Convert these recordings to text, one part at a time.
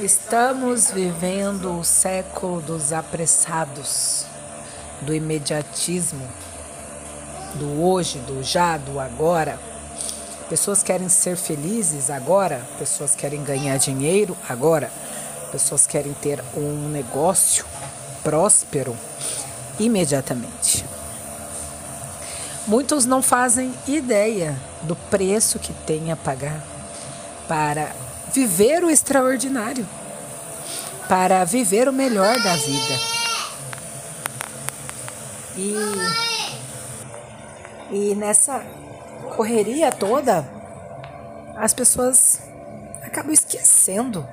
Estamos vivendo o século dos apressados, do imediatismo, do hoje, do já, do agora. Pessoas querem ser felizes agora, pessoas querem ganhar dinheiro agora, pessoas querem ter um negócio próspero imediatamente. Muitos não fazem ideia do preço que tem a pagar para viver o extraordinário, para viver o melhor da vida. E, e nessa correria toda, as pessoas acabam esquecendo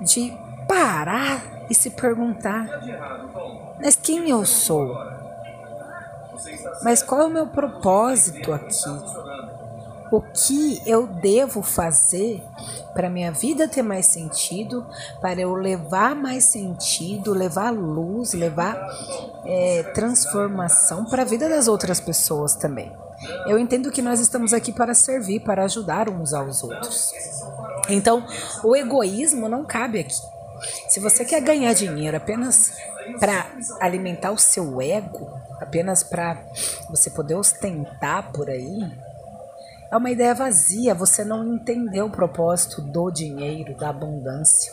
de parar e se perguntar: mas quem eu sou? Mas qual é o meu propósito aqui? O que eu devo fazer para minha vida ter mais sentido, para eu levar mais sentido, levar luz, levar é, transformação para a vida das outras pessoas também. Eu entendo que nós estamos aqui para servir, para ajudar uns aos outros. Então, o egoísmo não cabe aqui. Se você quer ganhar dinheiro apenas para alimentar o seu ego, apenas para você poder ostentar por aí, é uma ideia vazia, você não entendeu o propósito do dinheiro, da abundância.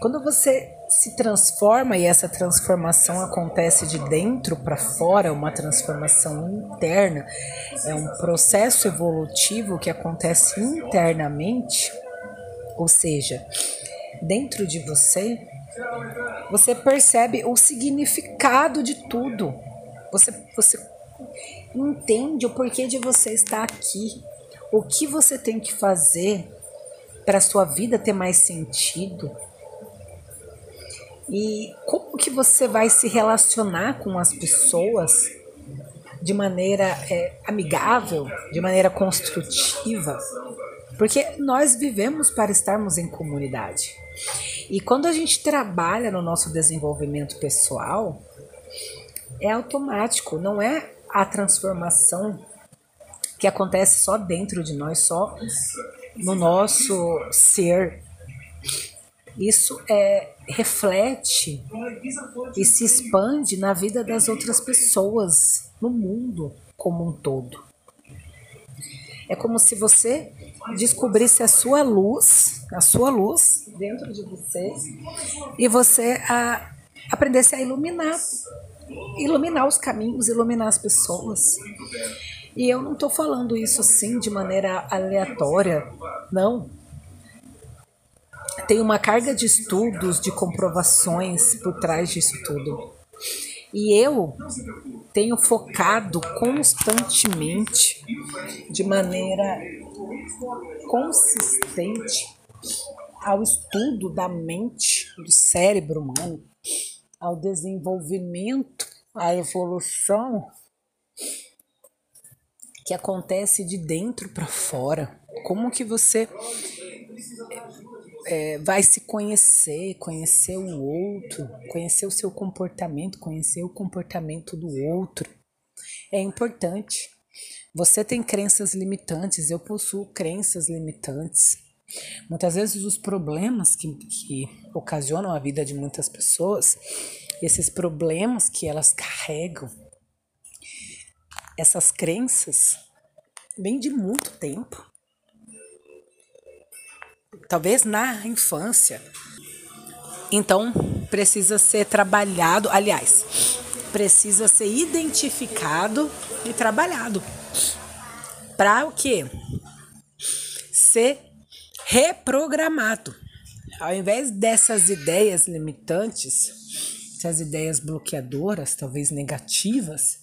Quando você se transforma e essa transformação acontece de dentro para fora, uma transformação interna, é um processo evolutivo que acontece internamente, ou seja, dentro de você, você percebe o significado de tudo. Você, você entende o porquê de você estar aqui, o que você tem que fazer para a sua vida ter mais sentido? E como que você vai se relacionar com as pessoas de maneira é, amigável, de maneira construtiva, porque nós vivemos para estarmos em comunidade. E quando a gente trabalha no nosso desenvolvimento pessoal, é automático, não é a transformação que acontece só dentro de nós, só no nosso ser. Isso é reflete e se expande na vida das outras pessoas, no mundo como um todo. É como se você descobrisse a sua luz, a sua luz dentro de você, e você a, aprendesse a iluminar iluminar os caminhos, iluminar as pessoas. E eu não estou falando isso assim de maneira aleatória, não. Tem uma carga de estudos, de comprovações por trás disso tudo. E eu tenho focado constantemente, de maneira consistente, ao estudo da mente, do cérebro humano, ao desenvolvimento, à evolução que acontece de dentro para fora. Como que você é, vai se conhecer, conhecer o outro, conhecer o seu comportamento, conhecer o comportamento do outro. É importante. Você tem crenças limitantes, eu possuo crenças limitantes. Muitas vezes os problemas que, que ocasionam a vida de muitas pessoas, esses problemas que elas carregam, essas crenças, vêm de muito tempo. Talvez na infância. Então, precisa ser trabalhado, aliás, precisa ser identificado e trabalhado. Para o quê? Ser reprogramado. Ao invés dessas ideias limitantes, essas ideias bloqueadoras, talvez negativas,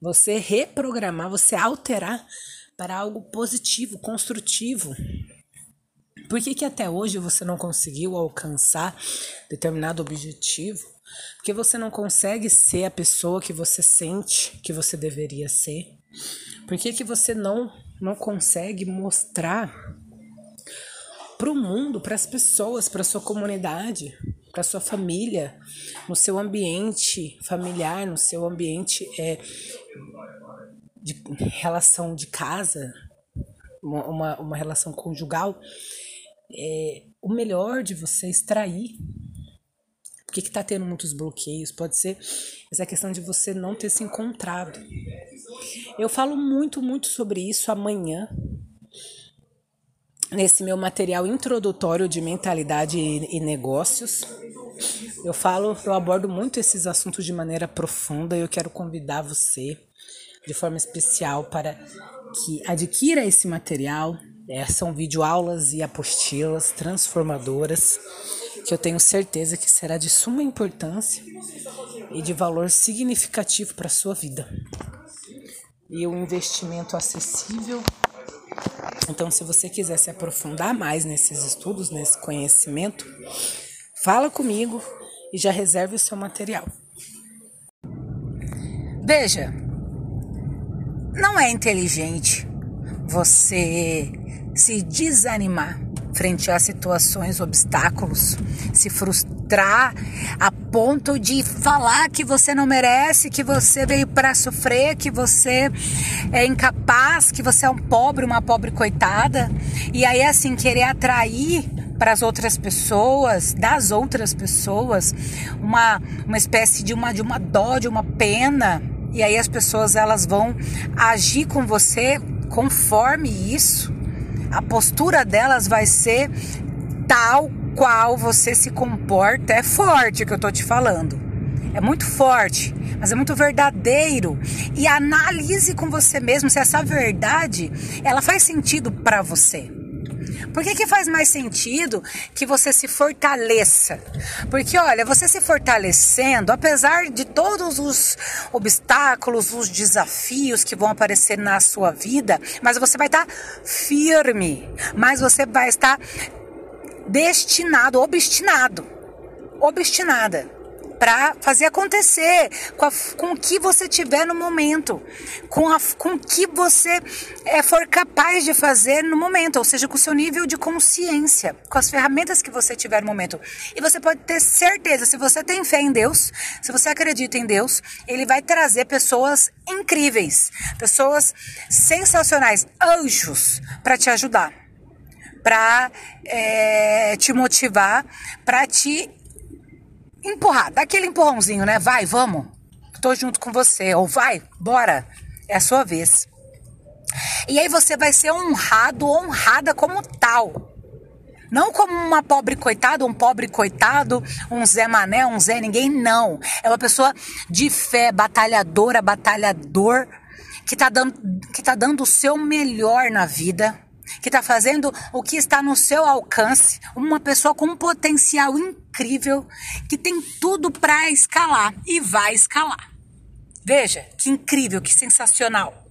você reprogramar, você alterar para algo positivo, construtivo. Por que, que até hoje você não conseguiu alcançar determinado objetivo? Porque você não consegue ser a pessoa que você sente que você deveria ser? Por que, que você não, não consegue mostrar para o mundo, para as pessoas, para sua comunidade, para sua família, no seu ambiente familiar, no seu ambiente é, de relação de casa, uma, uma relação conjugal, é, o melhor de você, extrair. Por que está tendo muitos bloqueios? Pode ser essa questão de você não ter se encontrado. Eu falo muito, muito sobre isso amanhã, nesse meu material introdutório de mentalidade e negócios. Eu falo, eu abordo muito esses assuntos de maneira profunda e eu quero convidar você de forma especial para que adquira esse material. É, são videoaulas e apostilas transformadoras que eu tenho certeza que será de suma importância e de valor significativo para a sua vida. E um investimento acessível. Então, se você quiser se aprofundar mais nesses estudos, nesse conhecimento, fala comigo e já reserve o seu material. Veja, não é inteligente você se desanimar frente a situações, obstáculos, se frustrar a ponto de falar que você não merece, que você veio para sofrer, que você é incapaz, que você é um pobre, uma pobre coitada, e aí assim querer atrair para as outras pessoas, das outras pessoas, uma, uma espécie de uma de uma dó, de uma pena, e aí as pessoas elas vão agir com você conforme isso. A postura delas vai ser tal qual você se comporta. É forte que eu tô te falando. É muito forte, mas é muito verdadeiro. E analise com você mesmo se essa verdade ela faz sentido para você. Por que, que faz mais sentido que você se fortaleça? Porque, olha, você se fortalecendo, apesar de todos os obstáculos, os desafios que vão aparecer na sua vida, mas você vai estar firme, mas você vai estar destinado, obstinado, obstinada para fazer acontecer com, a, com o que você tiver no momento, com, a, com o que você é, for capaz de fazer no momento, ou seja, com o seu nível de consciência, com as ferramentas que você tiver no momento. E você pode ter certeza, se você tem fé em Deus, se você acredita em Deus, Ele vai trazer pessoas incríveis, pessoas sensacionais, anjos para te ajudar para é, te motivar, para te empurrar, dá aquele empurrãozinho, né? Vai, vamos, tô junto com você. Ou vai, bora, é a sua vez. E aí você vai ser honrado, honrada como tal. Não como uma pobre coitada, um pobre coitado, um Zé Mané, um Zé ninguém, não. É uma pessoa de fé, batalhadora, batalhador, que tá dando, que tá dando o seu melhor na vida que está fazendo o que está no seu alcance, uma pessoa com um potencial incrível, que tem tudo para escalar e vai escalar. Veja que incrível, que sensacional.